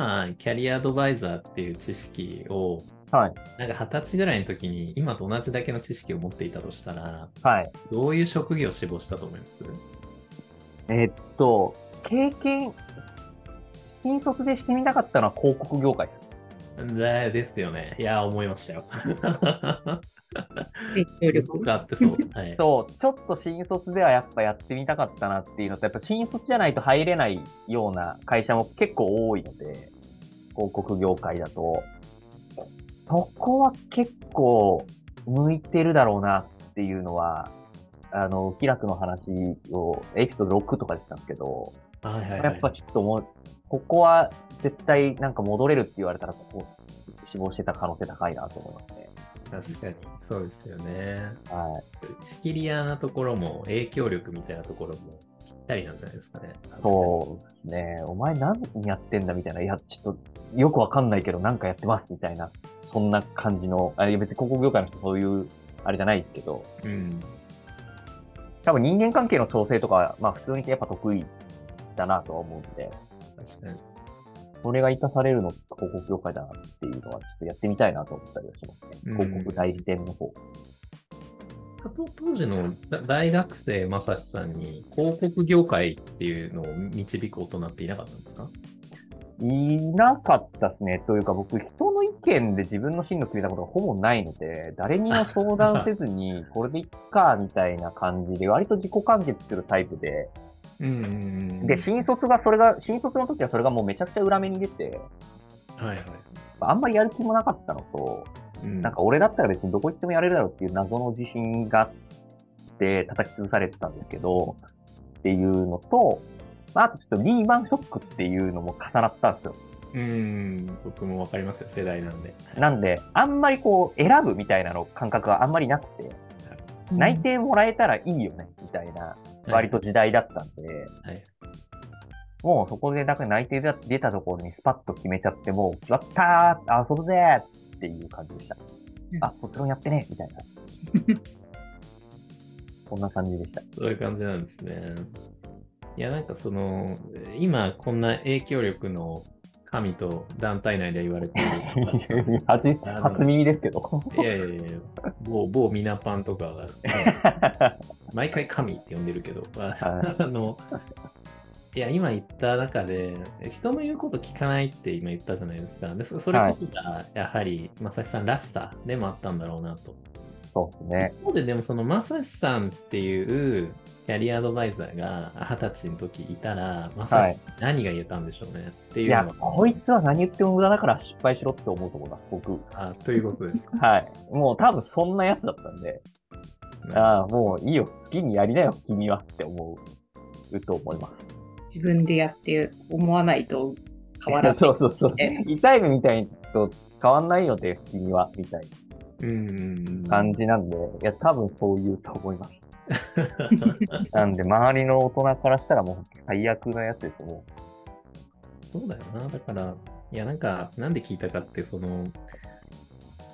今、キャリアアドバイザーっていう知識を、はい。なんか二十歳ぐらいの時に今と同じだけの知識を持っていたとしたら、はい。どういう職業を志望したと思います？えーっと、経験、新卒でしてみたかったのは広告業界です。だですよね。いや、思いましたよ。影響力。ってそう。はい。そう、ちょっと新卒ではやっぱやってみたかったなっていうのと、やっぱ新卒じゃないと入れないような会社も結構多いので、広告業界だと。そこは結構向いてるだろうなっていうのは、あの、気楽の話をエピソード6とかでしたんですけど、はいはいはい、やっぱちょっともう、ここは絶対なんか戻れるって言われたら、ここ死亡してた可能性高いなと思いますね。確かに、そうですよね。はい。仕切り屋なところも影響力みたいなところもぴったりなんじゃないですかね。そうですね。お前何やってんだみたいな。いや、ちょっとよくわかんないけどなんかやってますみたいな。そんな感じの、あれ別に広告業界の人そういう、あれじゃないですけど、うん。多分人間関係の調整とか、まあ普通にやっぱ得意だなとは思うんで、確かに。それが活かされるの広告業界だなっていうのはちょっとやってみたいなと思ったりはしますね。うん広告代理店の方。あと当時のだ大学生まさしさんに広告業界っていうのを導く大人っていなかったんですか？いなかったですね。というか僕、人の意見で自分の進路決めたことがほぼないので、誰にも相談せずに、これでいっか、みたいな感じで、割と自己完結するタイプで、うんうんうんで、新卒が、それが、新卒の時はそれがもうめちゃくちゃ裏目に出て、はいはい。あんまりやる気もなかったのと、うんなんか俺だったら別にどこ行ってもやれるだろうっていう謎の自信があって叩き潰されてたんですけど、っていうのと、まあ、あとちょっとリーマンショックっていうのも重なったんですよ。うん、僕もわかりますよ、世代なんで。なんで、あんまりこう、選ぶみたいなの感覚があんまりなくて、内定もらえたらいいよね、みたいな、割と時代だったんで、はい。もうそこでだから内定が出たところにスパッと決めちゃって、もう、決まったー遊ぶぜーっていう感じでした。うんあ、卒論やってねみたいな。こんな感じでした。そういう感じなんですね。いや、なんかその、今こんな影響力の神と団体内で言われている初 初耳ですけど。いやいやいや某、某ミナパンとかが、毎回神って呼んでるけど、あはあの、いや、今言った中で、人の言うこと聞かないって今言ったじゃないですか。でそそれこそが、やはり、まさしさんらしさでもあったんだろうなと。そうですね。一方で、でもそのまさしさんっていうキャリアアドバイザーが二十歳の時いたら、まさしさん何が言えたんでしょうねっていいうや、のは、こいつは何言っても無駄だから失敗しろって思うと思います、僕。あということですか。はい。もう多分そんなやつだったんで、ああ、もういいよ、好きにやりなよ、君はって思うと思います。自分でやって思わないと変わらない。そうそうそうえ。痛い目みたいと変わんないよで、君は、みたい。な感じなんで、いや、多分そう言うと思います。なんで、周りの大人からしたらもう最悪なやつですよ、もそうだよな。だから、いや、なんか、なんで聞いたかって、その、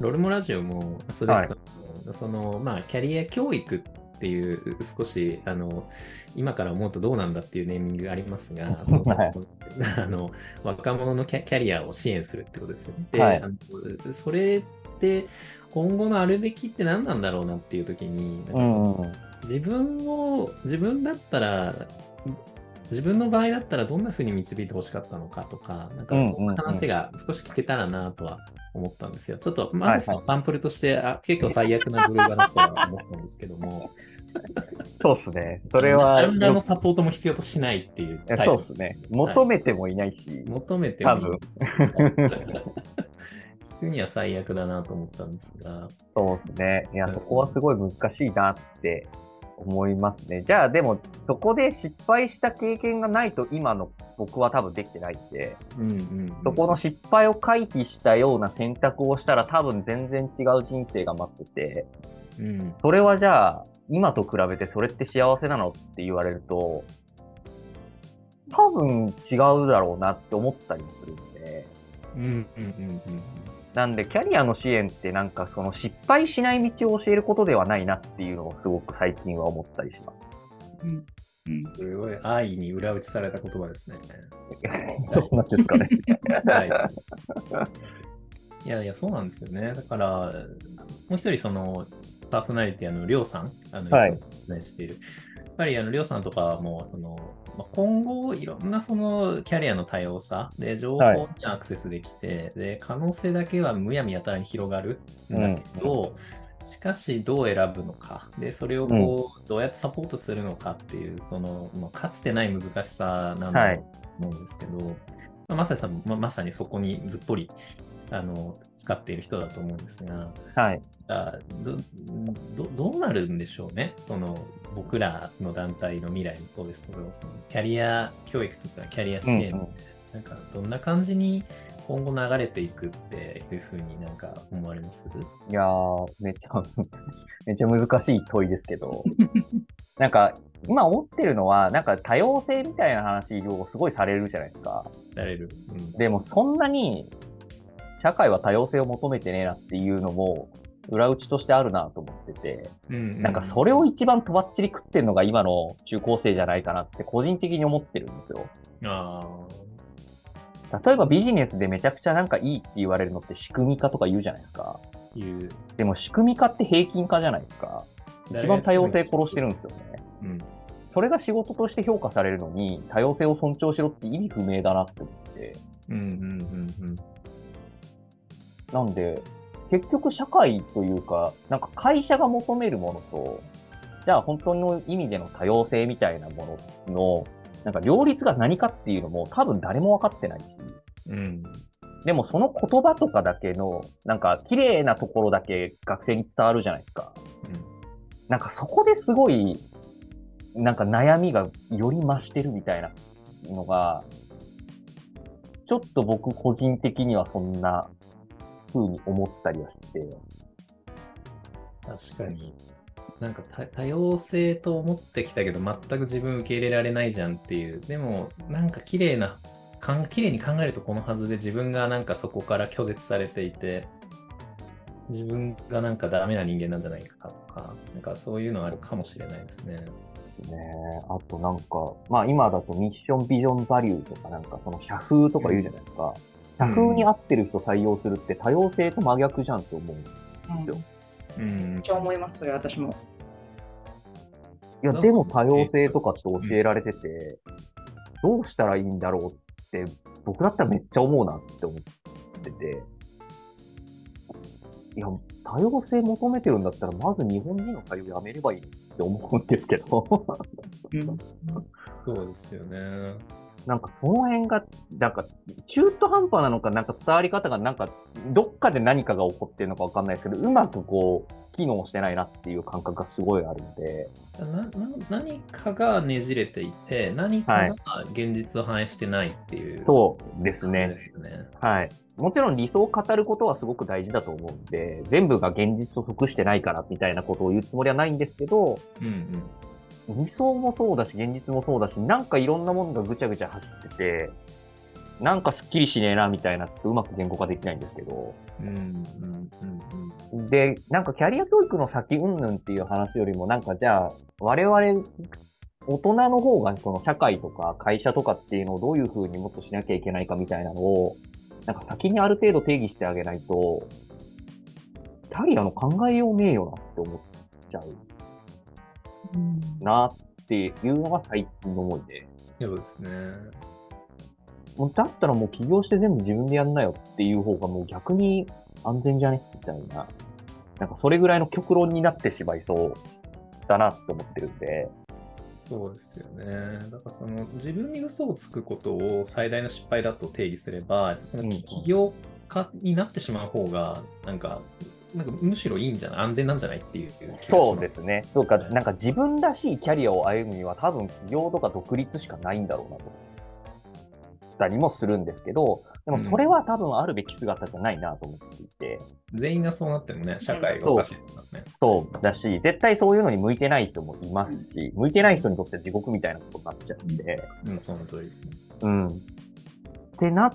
ロルモラジオも、スレスさんも、その、まあ、キャリア教育っていう、少し、あの、今から思うとどうなんだっていうネーミングがありますが、そのはい あの若者のキャキャリアを支援するってことですよね。で、はいあのそれって、今後のあるべきって何なんだろうなっていう時に、なんう。かそのうん。自分を自分だったら自分の場合だったらどんな風に導いてほしかったのかとかなんかうんそんな話が少し聞けたらなとは思ったんですよ。ちょっとまさしさんのサンプルとして、あ結構最悪な部類だなとは思ったんですけども そうっすね。それは、何らのサポートも必要としないっていういやタイプそうっすね。求めてもいないし、求めてもいい多分。聞くには最悪だなと思ったんですがそうですね。いやう、んそこはすごい難しいなって思いますね。じゃあ、でも、そこで失敗した経験がないと、今の僕は多分できてないんで、うんうんうん。そこの失敗を回避したような選択をしたら、多分全然違う人生が待ってて、うん。それはじゃあ、今と比べてそれって幸せなのって言われると、多分違うだろうなって思ったりもするんで、うんうんうんうんなんで、キャリアの支援ってなんかその失敗しない道を教えることではないなっていうのをすごく最近は思ったりします。うんうんすごい愛に裏打ちされた言葉ですね。そうなんですかね。はい。いやいや、そうなんですよね。だから、もう一人、その、パーソナリティ、あの、りょうさん、あの、はいしている。やっぱり、あの、りょうさんとかも、その、まあ今後、いろんなそのキャリアの多様さで、情報にアクセスできて、で、可能性だけはむやみやたらに広がるんだけど、しかし、どう選ぶのか。で、それをこう、どうやってサポートするのかっていう、その、まあかつてない難しさなんだと思うんですけど、まあ、まさにさままさにそこにずっぽりあの使っている人だと思うんですが、はい。あどどどうなるんでしょうね、その僕らの団体の未来もそうですけど、そのキャリア教育とかキャリア支援、うんうんなんかどんな感じに今後流れていくっていうふうになんか思われます？いやー、めっちゃ、めっちゃ難しい問いですけど、なんか、今思ってるのは、なんか多様性みたいな話をすごいされるじゃないですか。される。うんでも、そんなに、社会は多様性を求めてねえなっていうのも、裏打ちとしてあるなと思ってて、うんなんかそれを一番とばっちり食ってるのが今の中高生じゃないかなって個人的に思ってるんですよ。あ例えばビジネスでめちゃくちゃなんかいいって言われるのって仕組み化とか言うじゃないですか。でも仕組み化って平均化じゃないですか。一番多様性殺してるんですよね。うん。それが仕事として評価されるのに、多様性を尊重しろって意味不明だなって思って。うんうんうんうん。なんで、結局社会というか、なんか会社が求めるものと、じゃあ本当の意味での多様性みたいなものの、なんか両立が何かっていうのも多分誰も分かってないし、うん。でもその言葉とかだけの、なんか綺麗なところだけ学生に伝わるじゃないですか。なんかそこですごい、なんか悩みがより増してるみたいなのが、ちょっと僕個人的にはそんな風に思ったりはして、確かに。なんか多多様性と思ってきたけど、全く自分受け入れられないじゃんっていう。でも、なんか綺麗な、かん綺麗に考えるとこのはずで自分がなんかそこから拒絶されていて、自分がなんかダメな人間なんじゃないかとか、なんかそういうのあるかもしれないですね。ねあとなんか、まあ今だとミッション、ビジョン、バリューとかなんかその社風とか言うじゃないですか。社風に合ってる人採用するって多様性と真逆じゃんって思う。うん、めっうん。ちゃ思います、それ私も。いや、でも多様性とかって教えられてて、どうしたらいいんだろうって、僕だったらめっちゃ思うなって思ってて、いや、多様性求めてるんだったら、まず日本人の採用やめればいいって思うんですけど、うん、そうですよね。なんかその辺が、なんか中途半端なのか、なんか伝わり方が、なんかどっかで何かが起こってるのかわかんないですけど、うまくこう、機能してないなっていう感覚がすごいあるんで、なな何かがねじれていて、何かが現実を反映してないっていう、そうですねですよね。はい。もちろん理想を語ることはすごく大事だと思うんで、全部が現実と即してないからみたいなことを言うつもりはないんですけど、うんうん。理想もそうだし、現実もそうだし、なんかいろんなものがぐちゃぐちゃ走ってて、なんかすっきりしねえなみたいなってうまく言語化できないんですけど、うんうんうんで、なんかキャリア教育の先云々っていう話よりも、なんかじゃあ、我々、大人の方がその社会とか会社とかっていうのをどういうふうにもっとしなきゃいけないかみたいなのを、なんか先にある程度定義してあげないと、キャリアの考えようねえよなって思っちゃうなっていうのが最近の思いで。そうですね。もうだったらもう起業して全部自分でやんなよっていう方がもう逆に安全じゃね？みたいな。なんかそれぐらいの極論になってしまいそうだなって思ってるんで。そうですよね。だからその自分に嘘をつくことを最大の失敗だと定義すれば、そのうん起業家になってしまう方が、なんか、なんかむしろいいんじゃない安全なんじゃないっていう。そうですね。そうか、なんか自分らしいキャリアを歩むには多分起業とか独立しかないんだろうなと。たりもするんですけど、でもそれは多分あるべき姿じゃないなと思っていて、全員がそうなってもね、社会がおかしいですからね。そうだし、絶対そういうのに向いてない人もいますし、向いてない人にとって地獄みたいなことになっちゃうんで、うん、その通りですね。うん。ってな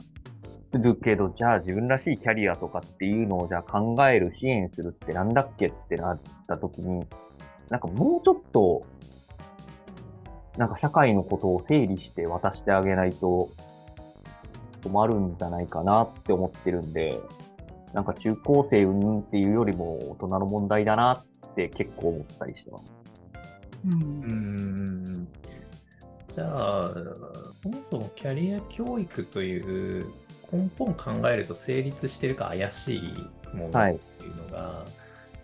るけど、じゃあ自分らしいキャリアとかっていうのをじゃあ考える、支援するってなんだっけってなった時に、なんかもうちょっと、なんか社会のことを整理して渡してあげないと困るんじゃないかなって思ってるんで、なんか中高生云々っていうよりも大人の問題だなって結構思ったりしてます。うんうんじゃあ、そもそもキャリア教育という根本考えると成立してるか怪しいものはいっていうのが、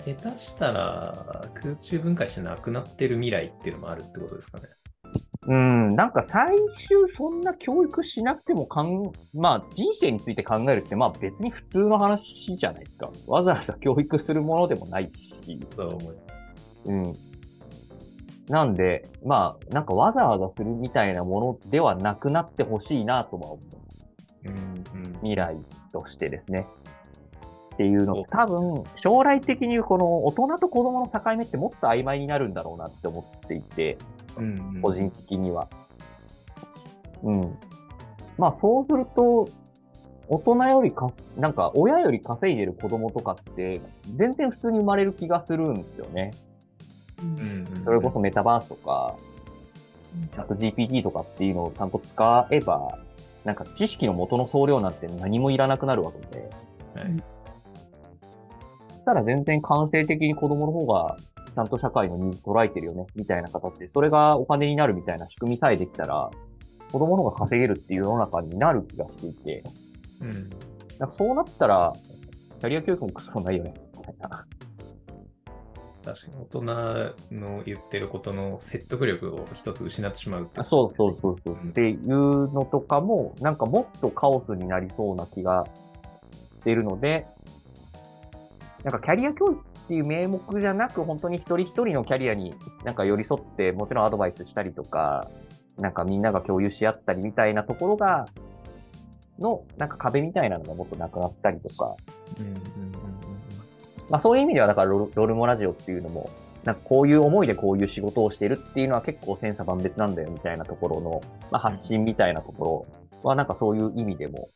下手したら空中分解してなくなってる未来っていうのもあるってことですかね。うん、なんか最終そんな教育しなくてもかん、まあ人生について考えるってまあ別に普通の話じゃないですか。わざわざ教育するものでもないし。そう思います。うん。なんで、まあなんかわざわざするみたいなものではなくなってほしいなとは思う。うんうん未来としてですね。っていうの多分将来的にこの大人と子供の境目ってもっと曖昧になるんだろうなって思っていて、うんうん個人的には。うん。まあそうすると、大人よりか、なんか親より稼いでる子供とかって、全然普通に生まれる気がするんですよね。うんうんうんそれこそメタバースとか、チャット GPT とかっていうのをちゃんと使えば、なんか知識の元の総量なんて何もいらなくなるわけで。はい。そしたら全然感性的に子供の方がちゃんと社会のニーズ捉えてるよね、みたいな形で、それがお金になるみたいな仕組みさえできたら、子供の方が稼げるっていう世の中になる気がしていて、うん。なんかそうなったら、キャリア教育もクソもないよね、みたいな。確かに大人の言ってることの説得力を一つ失ってしまうってあそうそうそうそう。うんっていうのとかも、なんかもっとカオスになりそうな気がしているので、なんかキャリア教育っていう名目じゃなく、本当に一人一人のキャリアになんか寄り添って、もちろんアドバイスしたりとか、なんかみんなが共有し合ったりみたいなところが、の、なんか壁みたいなのがもっとなくなったりとか、うんまあそういう意味では、だからロルロルモラジオっていうのも、なんかこういう思いでこういう仕事をしているっていうのは結構千差万別なんだよみたいなところの、まあ、発信みたいなところはなんかそういう意味でも、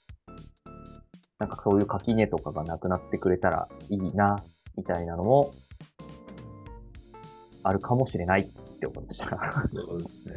なんかそういう垣根とかがなくなってくれたらいいな、みたいなのも、あるかもしれないって思いました。そうですね。